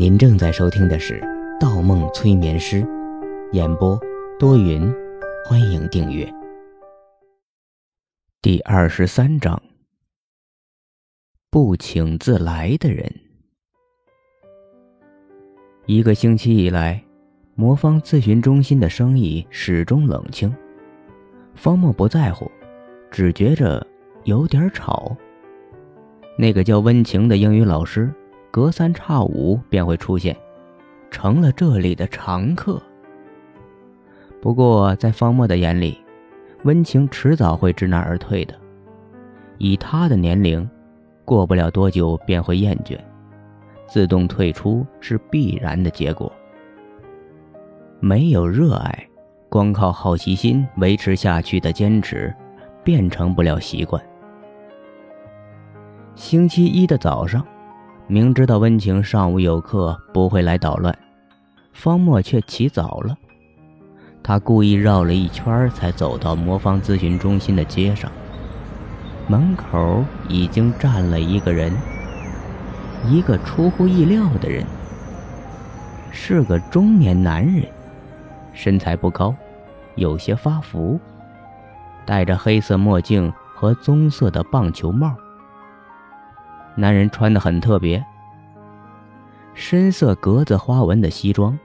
您正在收听的是《盗梦催眠师》，演播多云，欢迎订阅。第二十三章：不请自来的人。一个星期以来，魔方咨询中心的生意始终冷清。方墨不在乎，只觉着有点吵。那个叫温情的英语老师。隔三差五便会出现，成了这里的常客。不过，在方墨的眼里，温情迟早会知难而退的。以他的年龄，过不了多久便会厌倦，自动退出是必然的结果。没有热爱，光靠好奇心维持下去的坚持，变成不了习惯。星期一的早上。明知道温情上午有课不会来捣乱，方墨却起早了。他故意绕了一圈才走到魔方咨询中心的街上。门口已经站了一个人，一个出乎意料的人，是个中年男人，身材不高，有些发福，戴着黑色墨镜和棕色的棒球帽。男人穿的很特别，深色格子花纹的西装，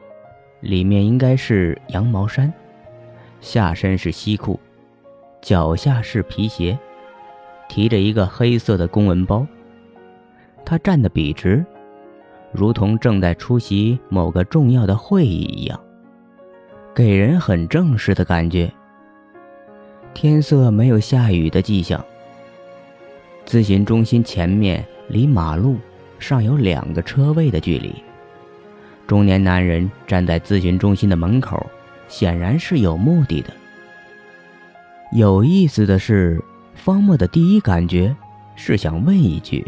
里面应该是羊毛衫，下身是西裤，脚下是皮鞋，提着一个黑色的公文包。他站得笔直，如同正在出席某个重要的会议一样，给人很正式的感觉。天色没有下雨的迹象。咨询中心前面。离马路尚有两个车位的距离。中年男人站在咨询中心的门口，显然是有目的的。有意思的是，方墨的第一感觉是想问一句：“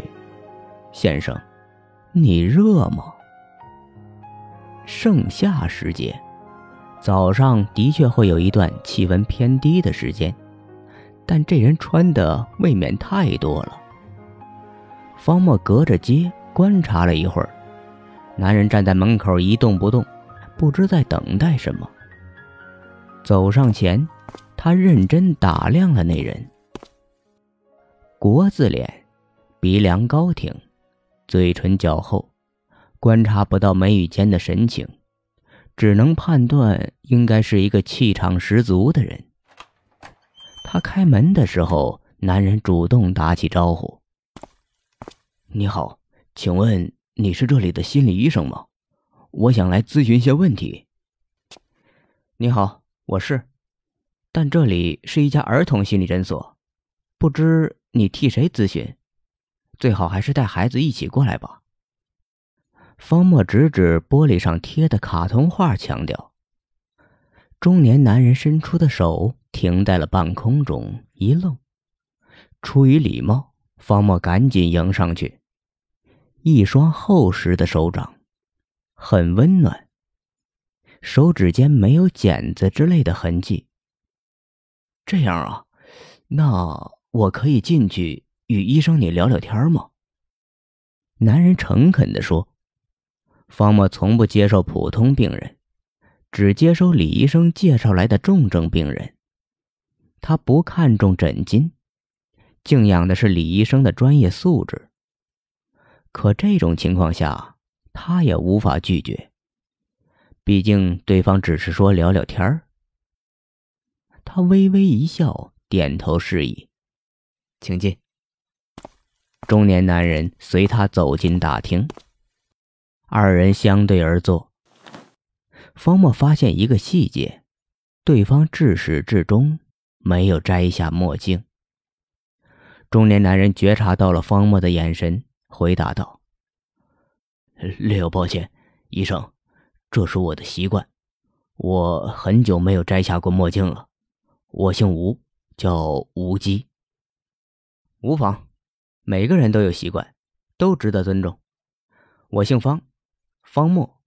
先生，你热吗？”盛夏时节，早上的确会有一段气温偏低的时间，但这人穿的未免太多了。方墨隔着街观察了一会儿，男人站在门口一动不动，不知在等待什么。走上前，他认真打量了那人。国字脸，鼻梁高挺，嘴唇较厚，观察不到眉宇间的神情，只能判断应该是一个气场十足的人。他开门的时候，男人主动打起招呼。你好，请问你是这里的心理医生吗？我想来咨询一些问题。你好，我是，但这里是一家儿童心理诊所，不知你替谁咨询？最好还是带孩子一起过来吧。方墨指指玻璃上贴的卡通画，强调。中年男人伸出的手停在了半空中，一愣，出于礼貌，方墨赶紧迎上去。一双厚实的手掌，很温暖。手指间没有茧子之类的痕迹。这样啊，那我可以进去与医生你聊聊天吗？男人诚恳地说。方墨从不接受普通病人，只接收李医生介绍来的重症病人。他不看重诊金，敬仰的是李医生的专业素质。可这种情况下，他也无法拒绝。毕竟对方只是说聊聊天儿。他微微一笑，点头示意，请进。中年男人随他走进大厅，二人相对而坐。方墨发现一个细节：对方至始至终没有摘下墨镜。中年男人觉察到了方墨的眼神。回答道：“略有抱歉，医生，这是我的习惯。我很久没有摘下过墨镜了。我姓吴，叫吴基。无妨，每个人都有习惯，都值得尊重。我姓方，方墨。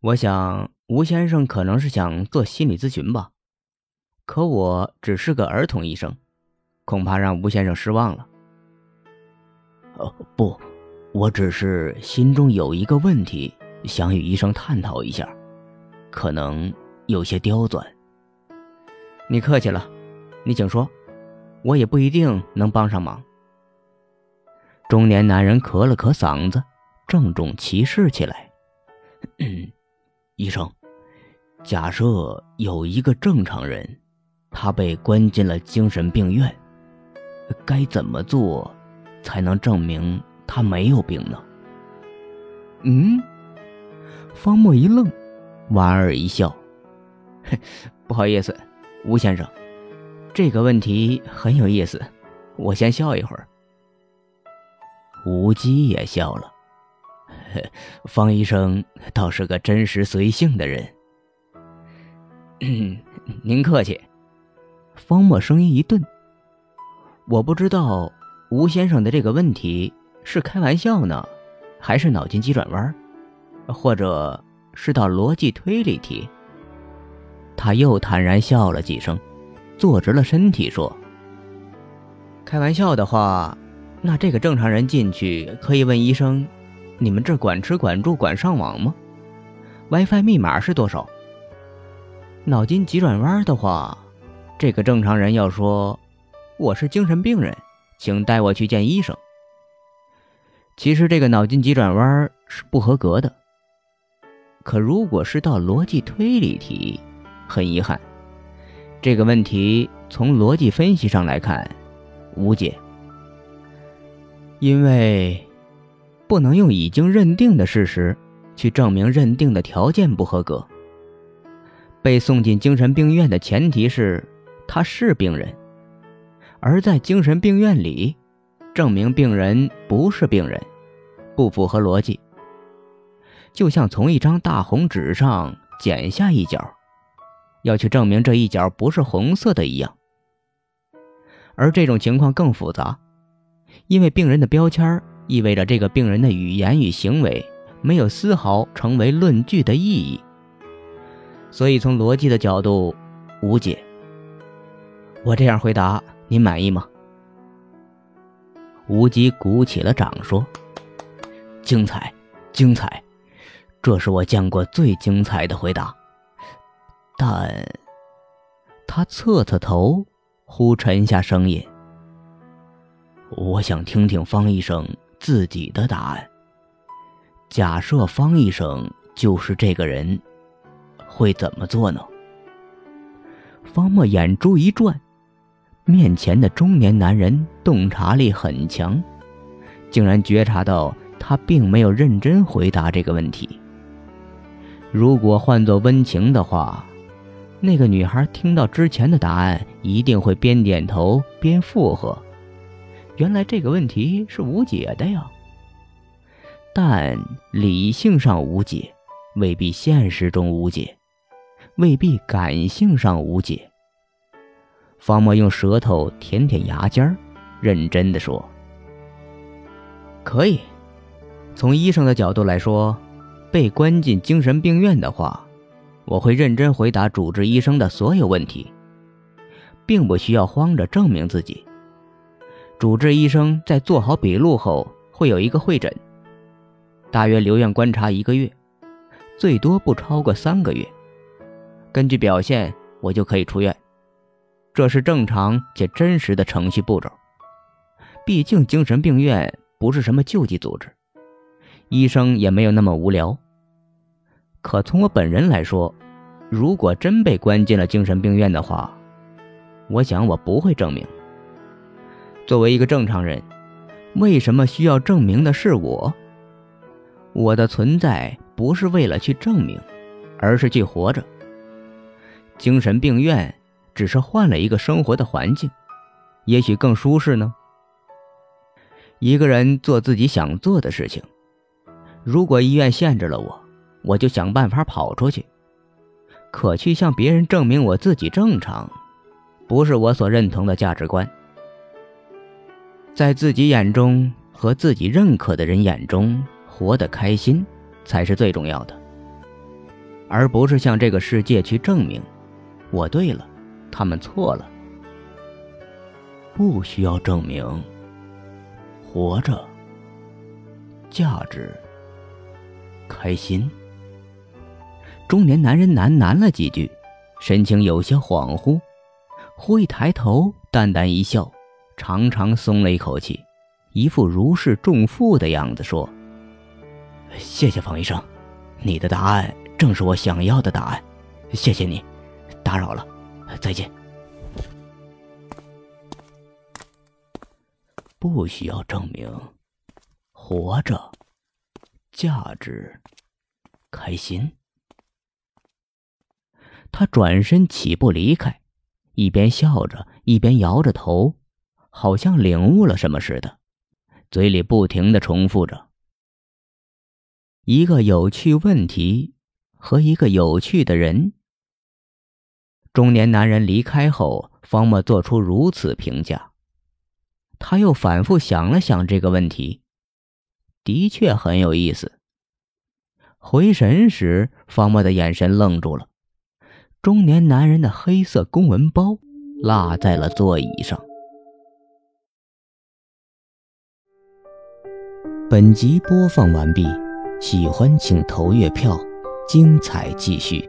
我想吴先生可能是想做心理咨询吧，可我只是个儿童医生，恐怕让吴先生失望了。”哦不，我只是心中有一个问题想与医生探讨一下，可能有些刁钻。你客气了，你请说，我也不一定能帮上忙。中年男人咳了咳嗓子，郑重其事起来：“ 医生，假设有一个正常人，他被关进了精神病院，该怎么做才能证明他没有病呢？”嗯。方墨一愣，莞尔一笑：“ 不好意思，吴先生，这个问题很有意思，我先笑一会儿。”吴基也笑了：“ 方医生倒是个真实随性的人。”“您客气。”方墨声音一顿：“我不知道吴先生的这个问题是开玩笑呢，还是脑筋急转弯。”或者是道逻辑推理题。他又坦然笑了几声，坐直了身体说：“开玩笑的话，那这个正常人进去可以问医生：你们这管吃管住管上网吗？WiFi 密码是多少？脑筋急转弯的话，这个正常人要说：我是精神病人，请带我去见医生。其实这个脑筋急转弯是不合格的。”可如果是道逻辑推理题，很遗憾，这个问题从逻辑分析上来看无解，因为不能用已经认定的事实去证明认定的条件不合格。被送进精神病院的前提是他是病人，而在精神病院里，证明病人不是病人，不符合逻辑。就像从一张大红纸上剪下一角，要去证明这一角不是红色的一样。而这种情况更复杂，因为病人的标签意味着这个病人的语言与行为没有丝毫成为论据的意义。所以从逻辑的角度，无解。我这样回答您满意吗？无极鼓起了掌说：“精彩，精彩。”这是我见过最精彩的回答，但他侧侧头，忽沉下声音：“我想听听方医生自己的答案。假设方医生就是这个人，会怎么做呢？”方墨眼珠一转，面前的中年男人洞察力很强，竟然觉察到他并没有认真回答这个问题。如果换作温情的话，那个女孩听到之前的答案，一定会边点头边附和。原来这个问题是无解的呀。但理性上无解，未必现实中无解，未必感性上无解。方墨用舌头舔舔牙尖儿，认真的说：“可以，从医生的角度来说。”被关进精神病院的话，我会认真回答主治医生的所有问题，并不需要慌着证明自己。主治医生在做好笔录后会有一个会诊，大约留院观察一个月，最多不超过三个月。根据表现，我就可以出院。这是正常且真实的程序步骤。毕竟精神病院不是什么救济组织。医生也没有那么无聊。可从我本人来说，如果真被关进了精神病院的话，我想我不会证明。作为一个正常人，为什么需要证明的是我？我的存在不是为了去证明，而是去活着。精神病院只是换了一个生活的环境，也许更舒适呢。一个人做自己想做的事情。如果医院限制了我，我就想办法跑出去。可去向别人证明我自己正常，不是我所认同的价值观。在自己眼中和自己认可的人眼中活得开心，才是最重要的，而不是向这个世界去证明我对了，他们错了。不需要证明，活着，价值。开心。中年男人喃喃了几句，神情有些恍惚，忽一抬头，淡淡一笑，长长松了一口气，一副如释重负的样子，说：“谢谢方医生，你的答案正是我想要的答案，谢谢你，打扰了，再见。”不需要证明，活着，价值，开心。他转身起步离开，一边笑着，一边摇着头，好像领悟了什么似的，嘴里不停的重复着：“一个有趣问题和一个有趣的人。”中年男人离开后，方墨做出如此评价。他又反复想了想这个问题，的确很有意思。回神时，方墨的眼神愣住了。中年男人的黑色公文包落在了座椅上。本集播放完毕，喜欢请投月票，精彩继续。